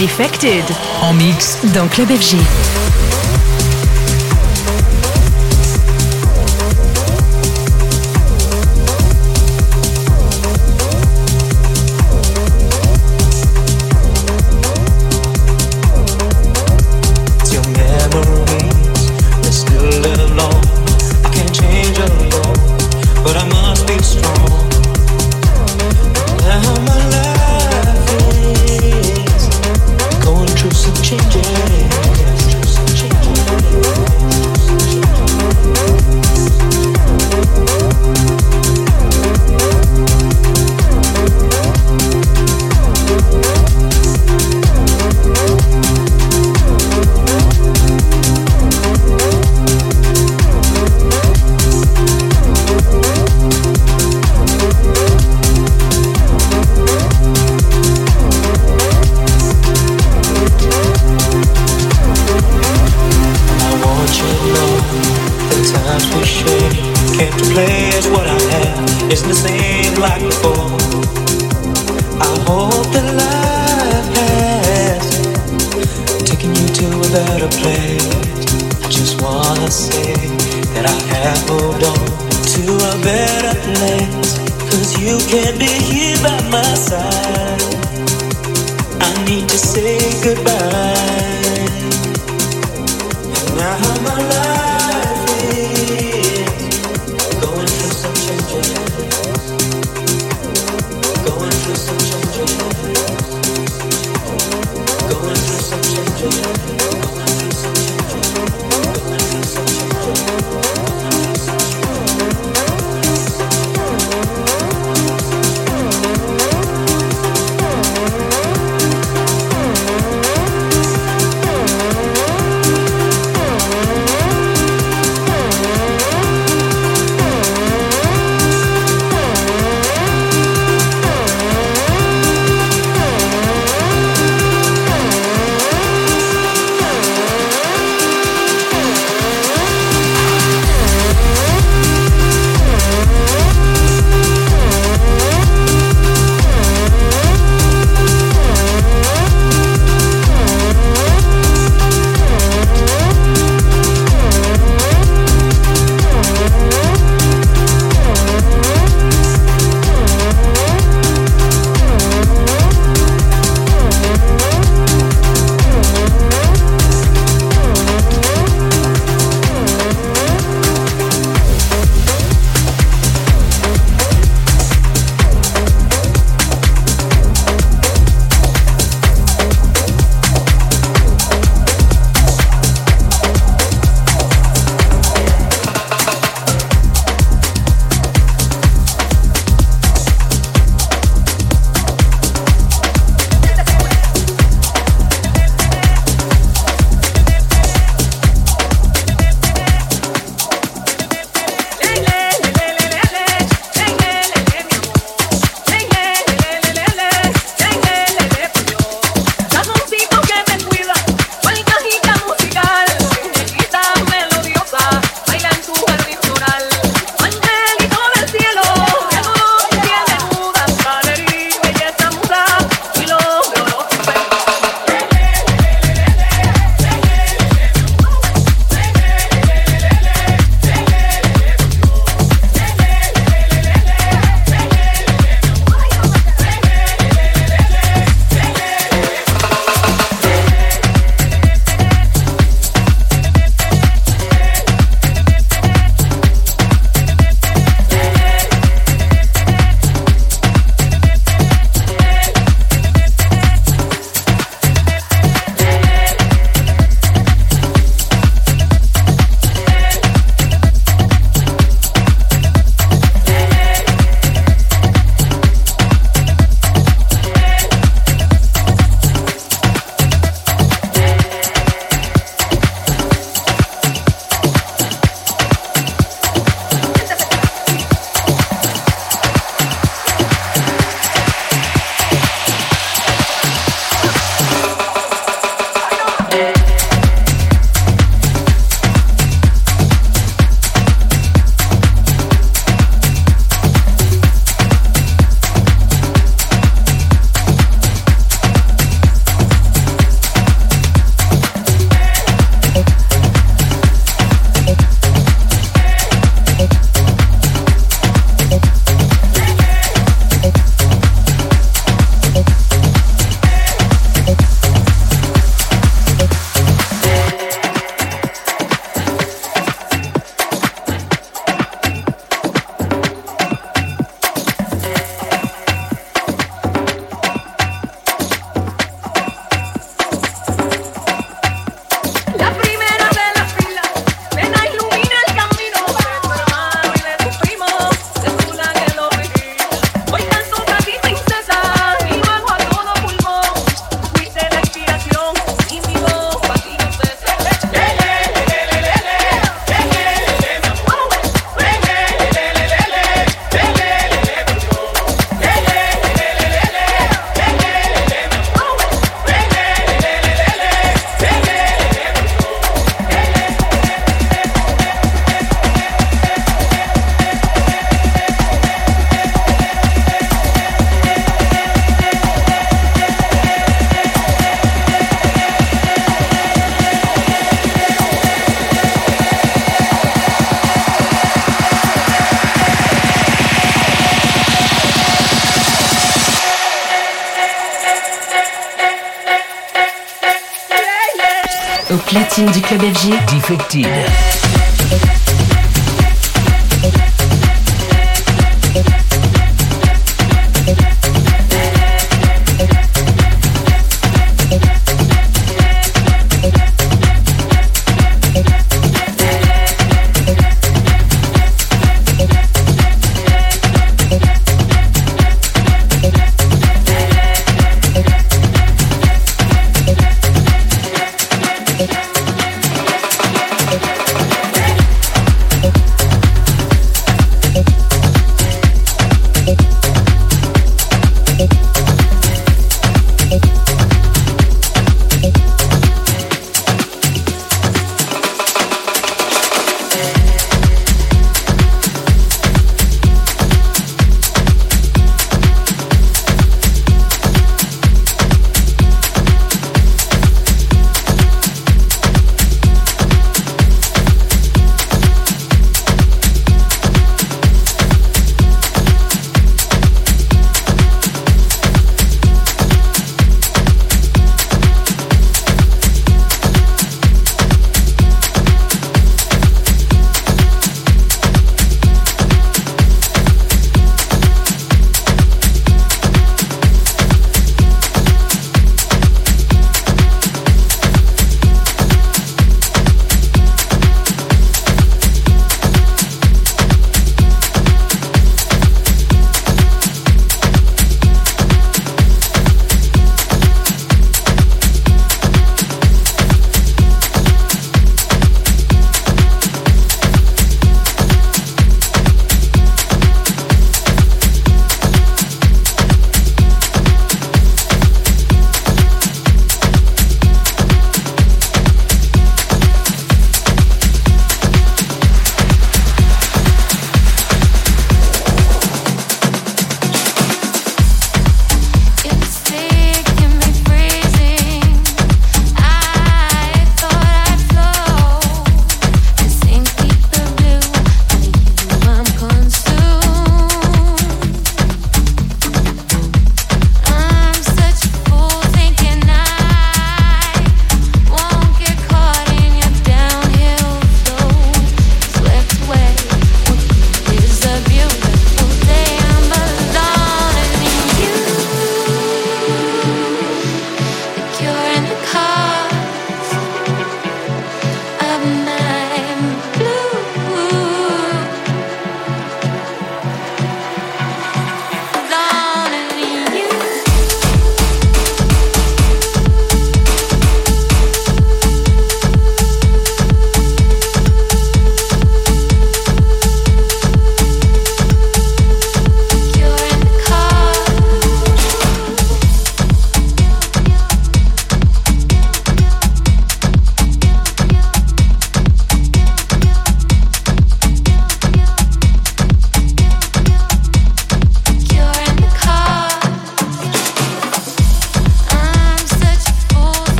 Defected. En mix dans Club FG.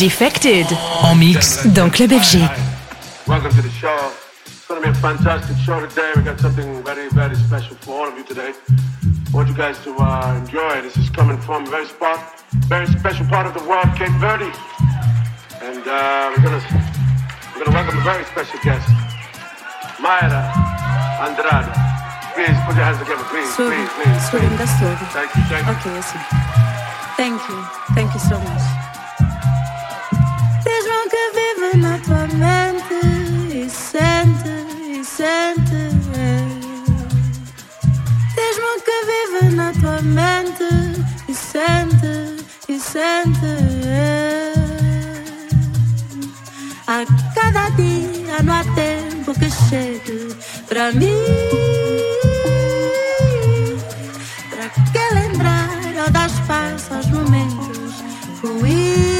Defected. En mix dans Club FG. Welcome to the show. It's going to be a fantastic show today. We got something very, very special for all of you today. I want you guys to uh, enjoy. This is coming from a very spot, very special part of the world, Cape Verde. And uh, we're going to we're gonna welcome a very special guest, Mayra Andrade. Please put your hands together, please, Sorry. please, please. Sorry, please. that's. Thank you, thank you. Ok, assim. Thank you. Thank you so much. Mente e sente, e sente. Diz-me que vive na tua mente e sente, e sente. A cada dia não há tempo que chegue pra mim. Para que lembrar ou dar espaço aos momentos ruins?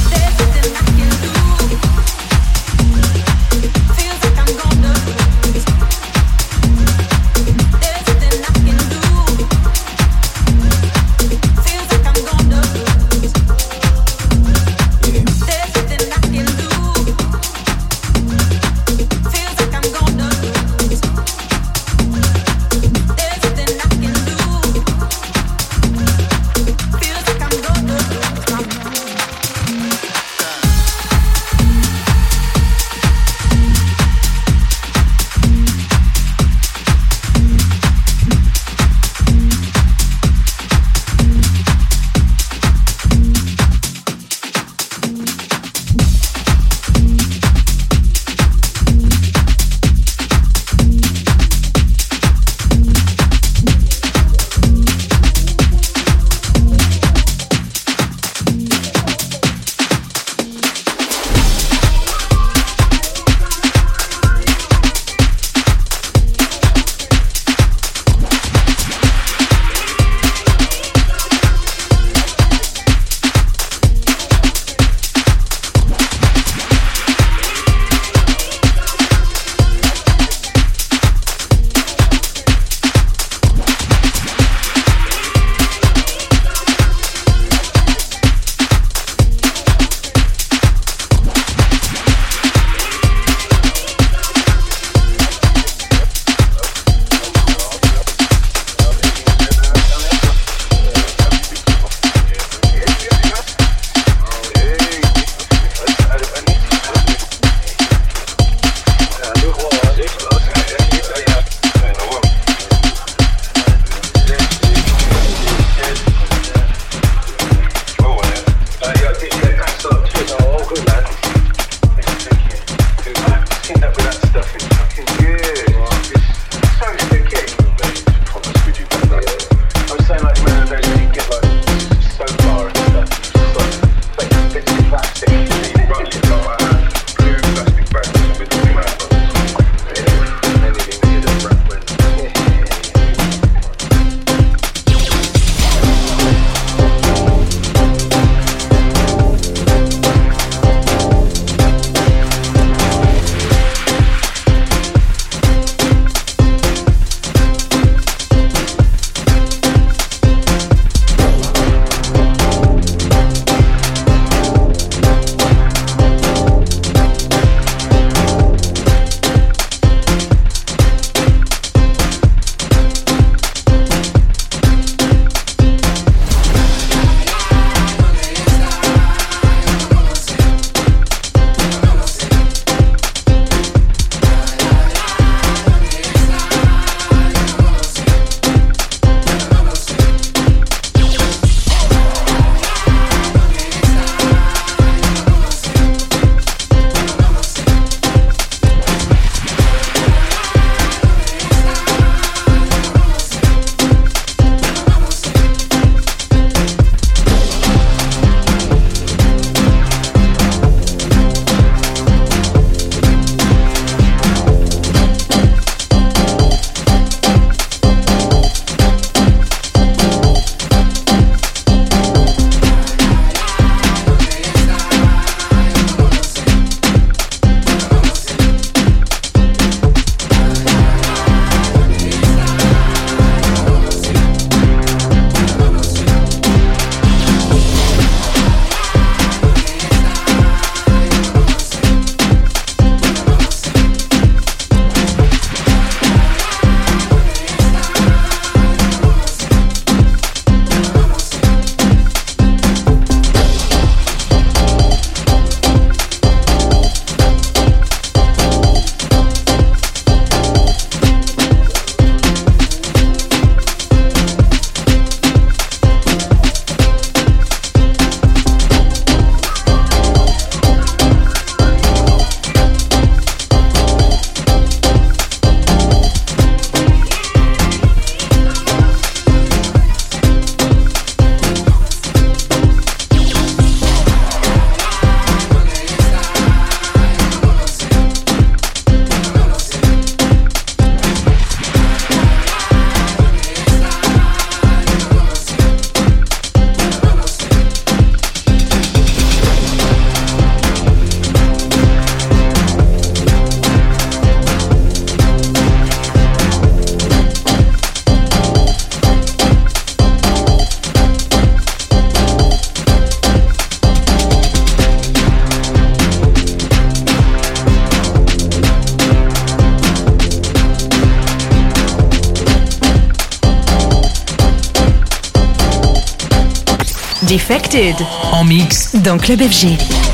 Defected. En mix dans Club FG.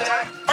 sẽ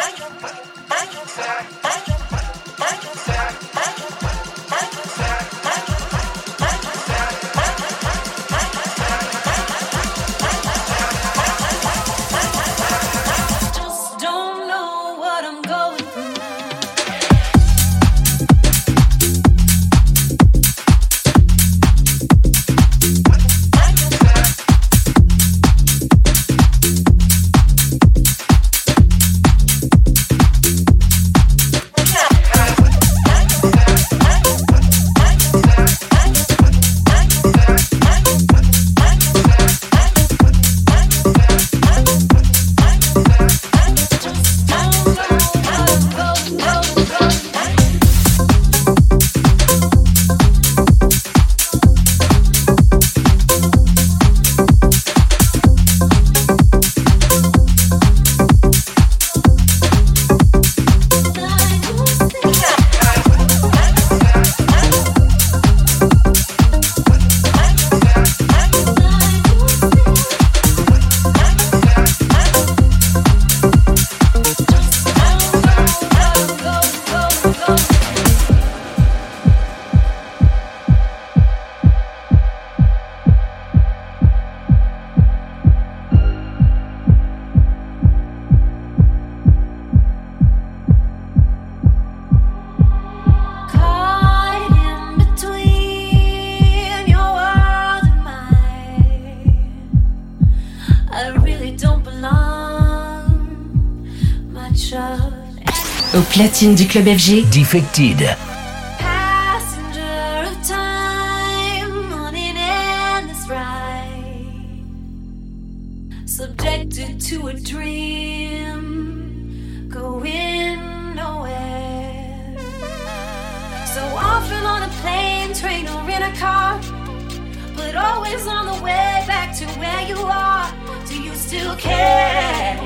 where you are. Do you still care?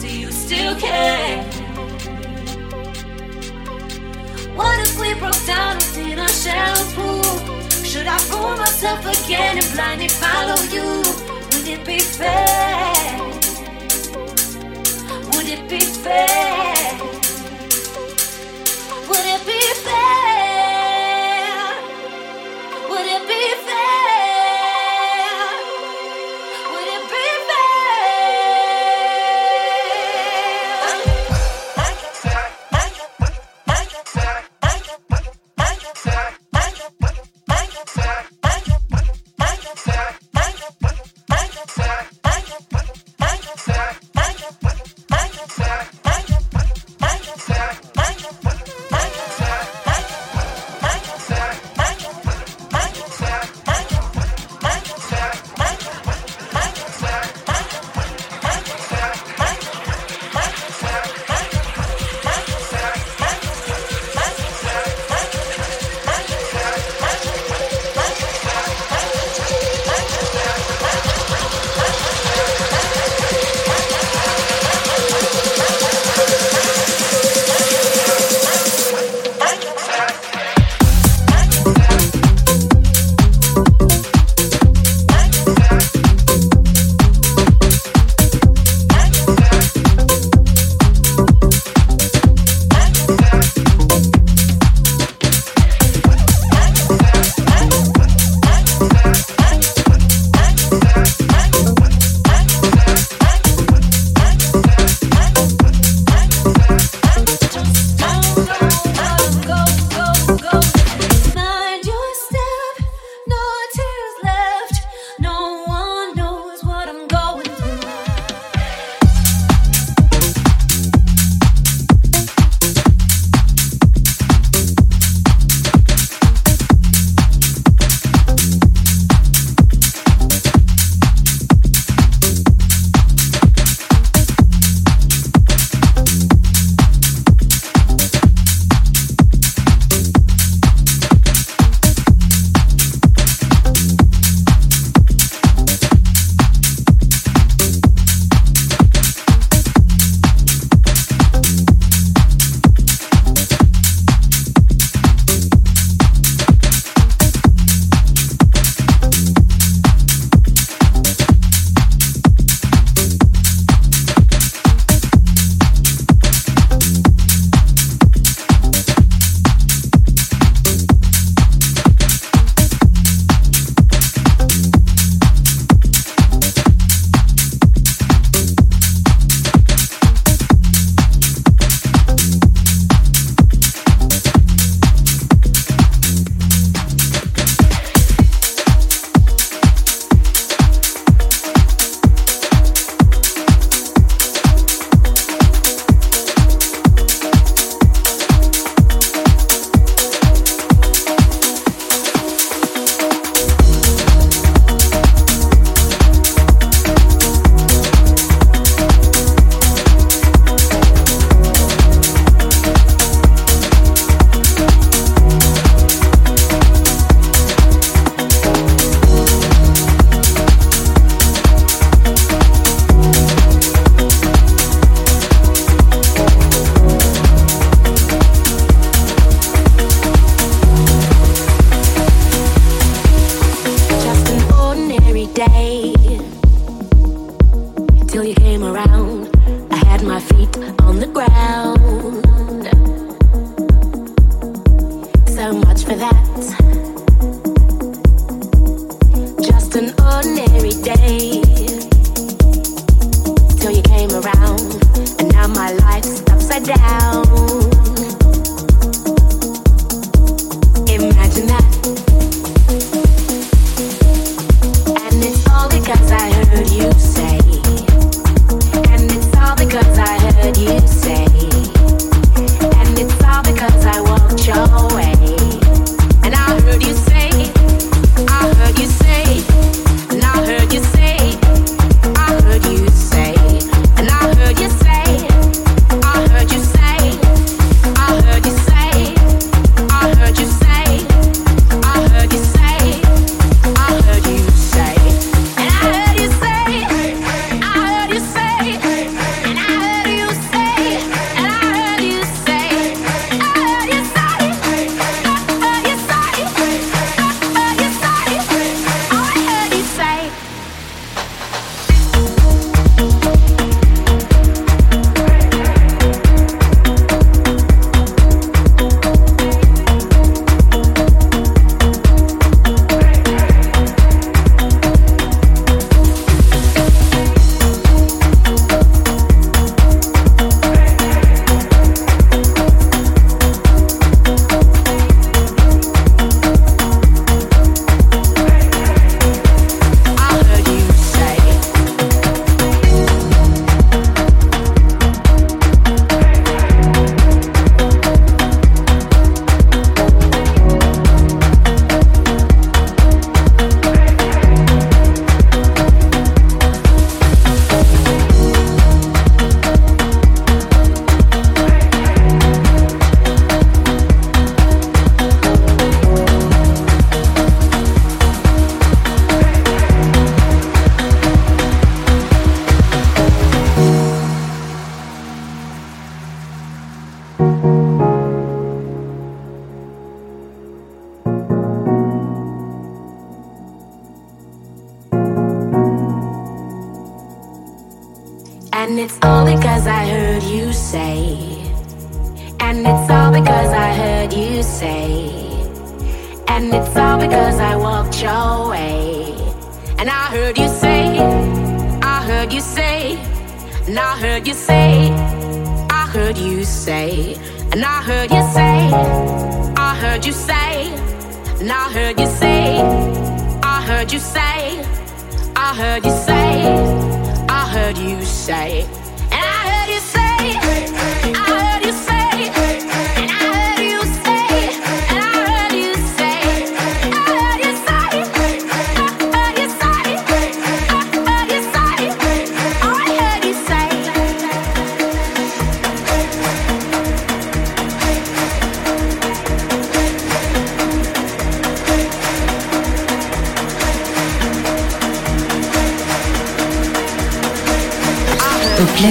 Do you still care? What if we broke down in a shallow pool? Should I fool myself again and blindly follow you? Would it be fair? Would it be fair?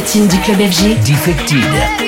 Du club FG. Defected.